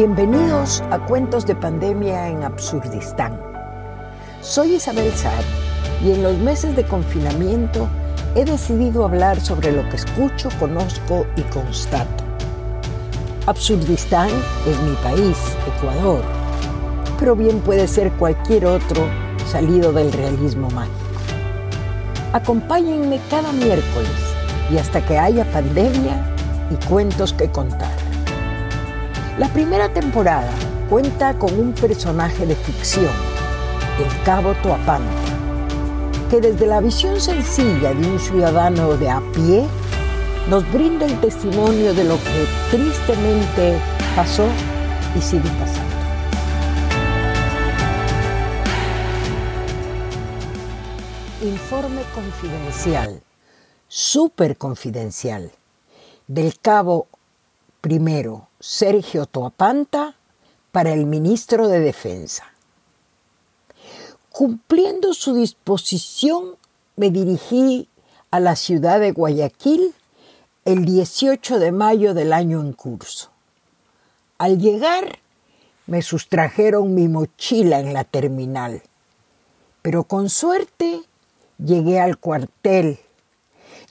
Bienvenidos a Cuentos de Pandemia en Absurdistán. Soy Isabel Saad y en los meses de confinamiento he decidido hablar sobre lo que escucho, conozco y constato. Absurdistán es mi país, Ecuador, pero bien puede ser cualquier otro salido del realismo mágico. Acompáñenme cada miércoles y hasta que haya pandemia y cuentos que contar. La primera temporada cuenta con un personaje de ficción, el Cabo Toapanta, que desde la visión sencilla de un ciudadano de a pie nos brinda el testimonio de lo que tristemente pasó y sigue pasando. Informe confidencial, súper confidencial, del cabo primero Sergio Toapanta para el ministro de Defensa. Cumpliendo su disposición, me dirigí a la ciudad de Guayaquil el 18 de mayo del año en curso. Al llegar, me sustrajeron mi mochila en la terminal, pero con suerte llegué al cuartel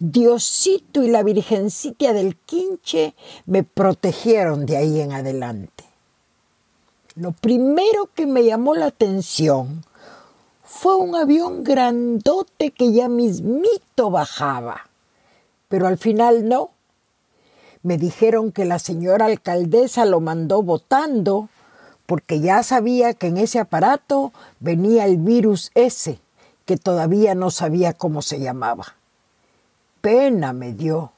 Diosito y la Virgencita del Quinche me protegieron de ahí en adelante. Lo primero que me llamó la atención fue un avión grandote que ya mismito bajaba, pero al final no. Me dijeron que la señora alcaldesa lo mandó votando porque ya sabía que en ese aparato venía el virus ese, que todavía no sabía cómo se llamaba pena me dio.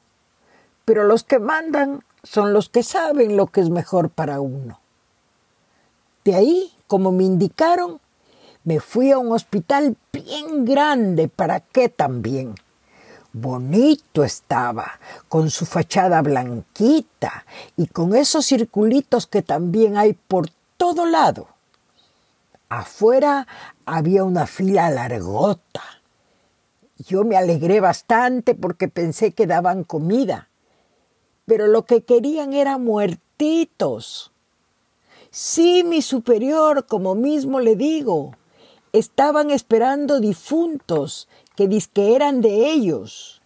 Pero los que mandan son los que saben lo que es mejor para uno. De ahí, como me indicaron, me fui a un hospital bien grande. ¿Para qué también? Bonito estaba, con su fachada blanquita y con esos circulitos que también hay por todo lado. Afuera había una fila largota yo me alegré bastante porque pensé que daban comida, pero lo que querían era muertitos. Sí, mi superior, como mismo le digo, estaban esperando difuntos que disque eran de ellos.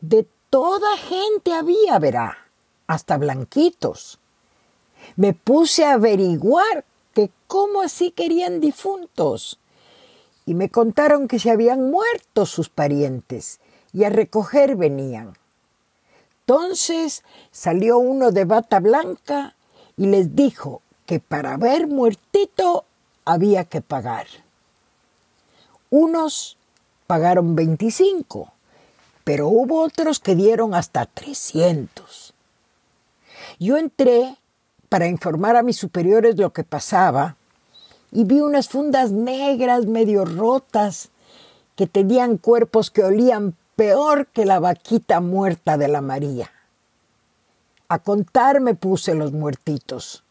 De toda gente había, verá, hasta blanquitos. Me puse a averiguar que cómo así querían difuntos y me contaron que se habían muerto sus parientes y a recoger venían. Entonces salió uno de bata blanca y les dijo que para ver muertito había que pagar. Unos pagaron 25, pero hubo otros que dieron hasta 300. Yo entré para informar a mis superiores lo que pasaba y vi unas fundas negras medio rotas que tenían cuerpos que olían peor que la vaquita muerta de la María. A contar me puse los muertitos,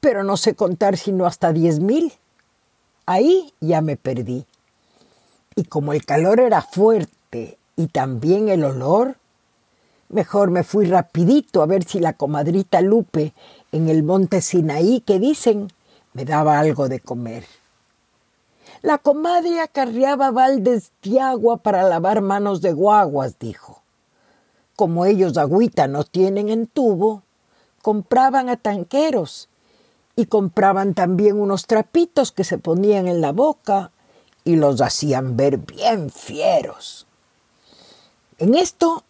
pero no sé contar sino hasta diez mil. Ahí ya me perdí. Y como el calor era fuerte y también el olor, mejor me fui rapidito a ver si la comadrita Lupe en el monte Sinaí que dicen me daba algo de comer. La comadre acarreaba baldes de agua para lavar manos de guaguas, dijo. Como ellos agüita no tienen en tubo, compraban a tanqueros y compraban también unos trapitos que se ponían en la boca y los hacían ver bien fieros. En esto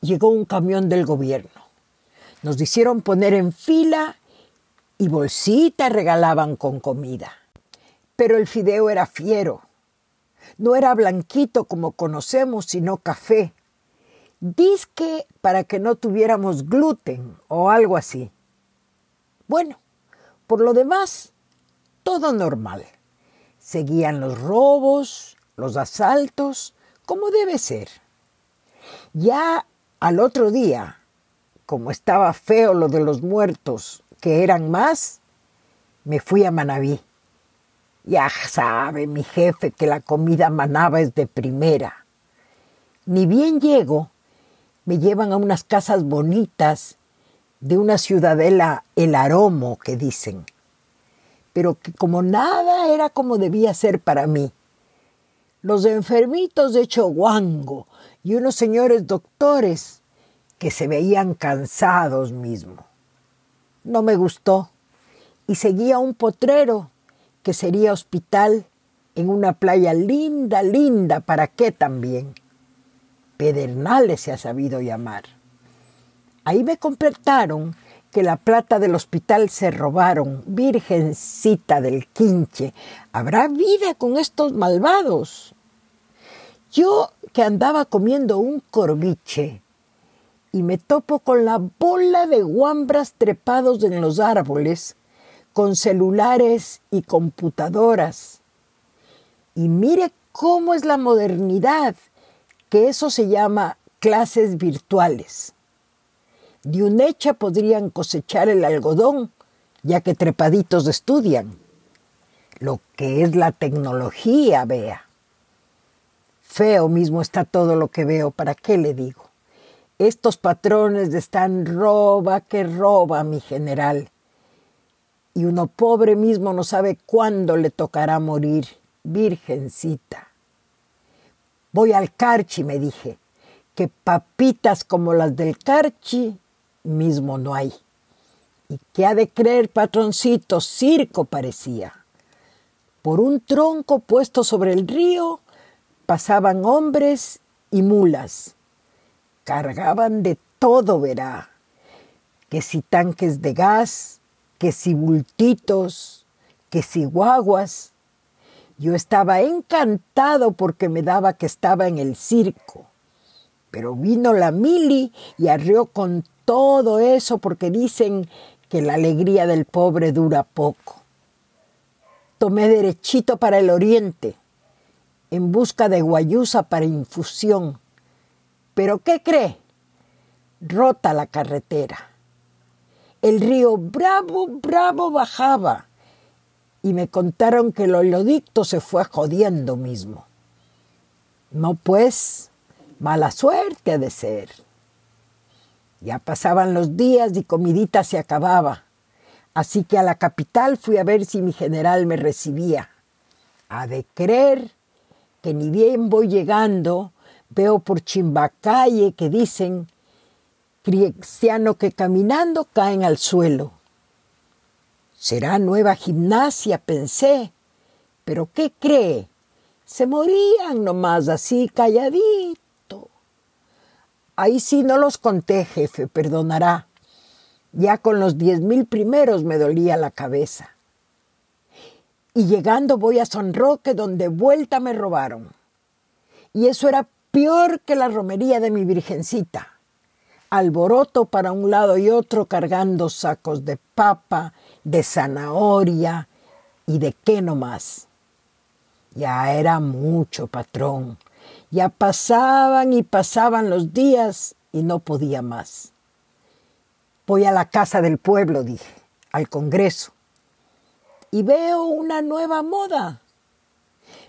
llegó un camión del gobierno. Nos hicieron poner en fila y bolsitas regalaban con comida. Pero el fideo era fiero. No era blanquito como conocemos, sino café. Disque para que no tuviéramos gluten o algo así. Bueno, por lo demás, todo normal. Seguían los robos, los asaltos, como debe ser. Ya al otro día, como estaba feo lo de los muertos que eran más, me fui a Manabí. Ya sabe mi jefe que la comida manaba es de primera. Ni bien llego, me llevan a unas casas bonitas de una ciudadela el aromo que dicen, pero que como nada era como debía ser para mí. Los enfermitos de Choguango y unos señores doctores que se veían cansados mismo. No me gustó y seguía un potrero que sería hospital en una playa linda, linda, ¿para qué también? Pedernales se ha sabido llamar. Ahí me completaron que la plata del hospital se robaron. Virgencita del quinche, ¿habrá vida con estos malvados? Yo que andaba comiendo un corviche y me topo con la bola de guambras trepados en los árboles, con celulares y computadoras. Y mire cómo es la modernidad, que eso se llama clases virtuales. De un hecha podrían cosechar el algodón, ya que trepaditos estudian. Lo que es la tecnología, vea. Feo mismo está todo lo que veo, ¿para qué le digo? Estos patrones están roba que roba, mi general. Y uno pobre mismo no sabe cuándo le tocará morir, virgencita. Voy al Carchi, me dije, que papitas como las del Carchi mismo no hay. ¿Y qué ha de creer, patroncito? Circo parecía. Por un tronco puesto sobre el río pasaban hombres y mulas. Cargaban de todo, verá. Que si tanques de gas, que si bultitos, que si guaguas. Yo estaba encantado porque me daba que estaba en el circo. Pero vino la mili y arrió con todo eso porque dicen que la alegría del pobre dura poco. Tomé derechito para el oriente, en busca de guayusa para infusión. Pero ¿qué cree? Rota la carretera. El río bravo, bravo bajaba y me contaron que el olodicto se fue jodiendo mismo. No pues, mala suerte ha de ser. Ya pasaban los días y comidita se acababa. Así que a la capital fui a ver si mi general me recibía. Ha de creer que ni bien voy llegando, veo por Chimbacalle que dicen cristiano que caminando caen al suelo. Será nueva gimnasia, pensé. Pero ¿qué cree? Se morían nomás así calladitos. Ahí sí no los conté, jefe, perdonará. Ya con los diez mil primeros me dolía la cabeza. Y llegando voy a San Roque, donde vuelta me robaron. Y eso era peor que la romería de mi virgencita. Alboroto para un lado y otro cargando sacos de papa, de zanahoria y de qué no más. Ya era mucho, patrón. Ya pasaban y pasaban los días y no podía más. Voy a la casa del pueblo, dije, al Congreso, y veo una nueva moda.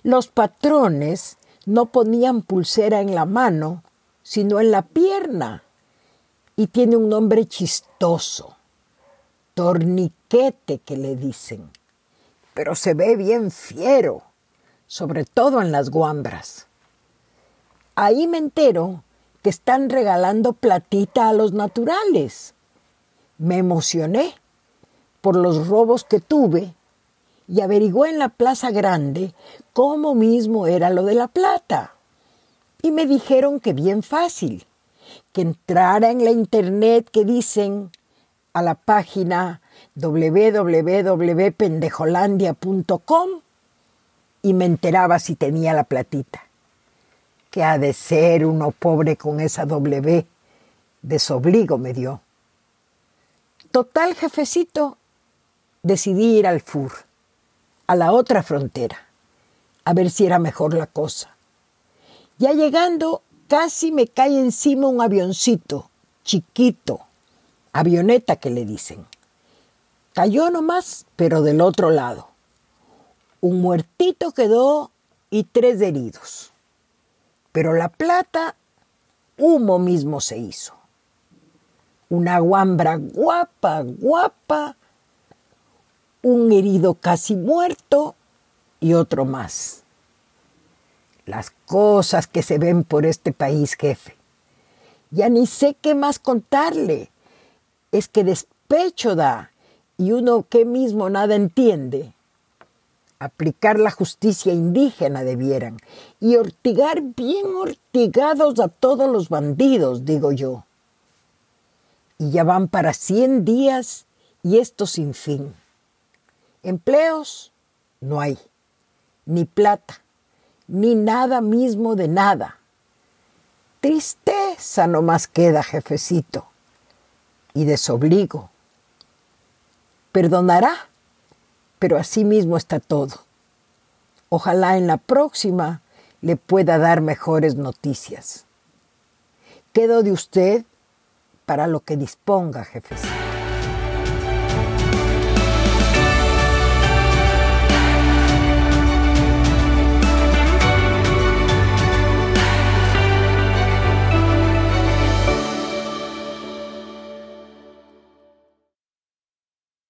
Los patrones no ponían pulsera en la mano, sino en la pierna, y tiene un nombre chistoso, torniquete que le dicen, pero se ve bien fiero, sobre todo en las guambras. Ahí me entero que están regalando platita a los naturales. Me emocioné por los robos que tuve y averigué en la Plaza Grande cómo mismo era lo de la plata. Y me dijeron que bien fácil, que entrara en la internet que dicen a la página www.pendejolandia.com y me enteraba si tenía la platita que ha de ser uno pobre con esa W. Desobligo me dio. Total, jefecito, decidí ir al FUR, a la otra frontera, a ver si era mejor la cosa. Ya llegando, casi me cae encima un avioncito, chiquito, avioneta que le dicen. Cayó nomás, pero del otro lado. Un muertito quedó y tres heridos. Pero la plata, humo mismo se hizo. una guambra guapa, guapa, un herido casi muerto y otro más. Las cosas que se ven por este país, jefe. Ya ni sé qué más contarle. Es que despecho da y uno que mismo nada entiende. Aplicar la justicia indígena debieran y ortigar bien ortigados a todos los bandidos, digo yo. Y ya van para cien días y esto sin fin. Empleos no hay, ni plata, ni nada mismo de nada. Tristeza no más queda, jefecito, y desobligo. Perdonará, pero así mismo está todo. Ojalá en la próxima le pueda dar mejores noticias. Quedo de usted para lo que disponga, jefecito.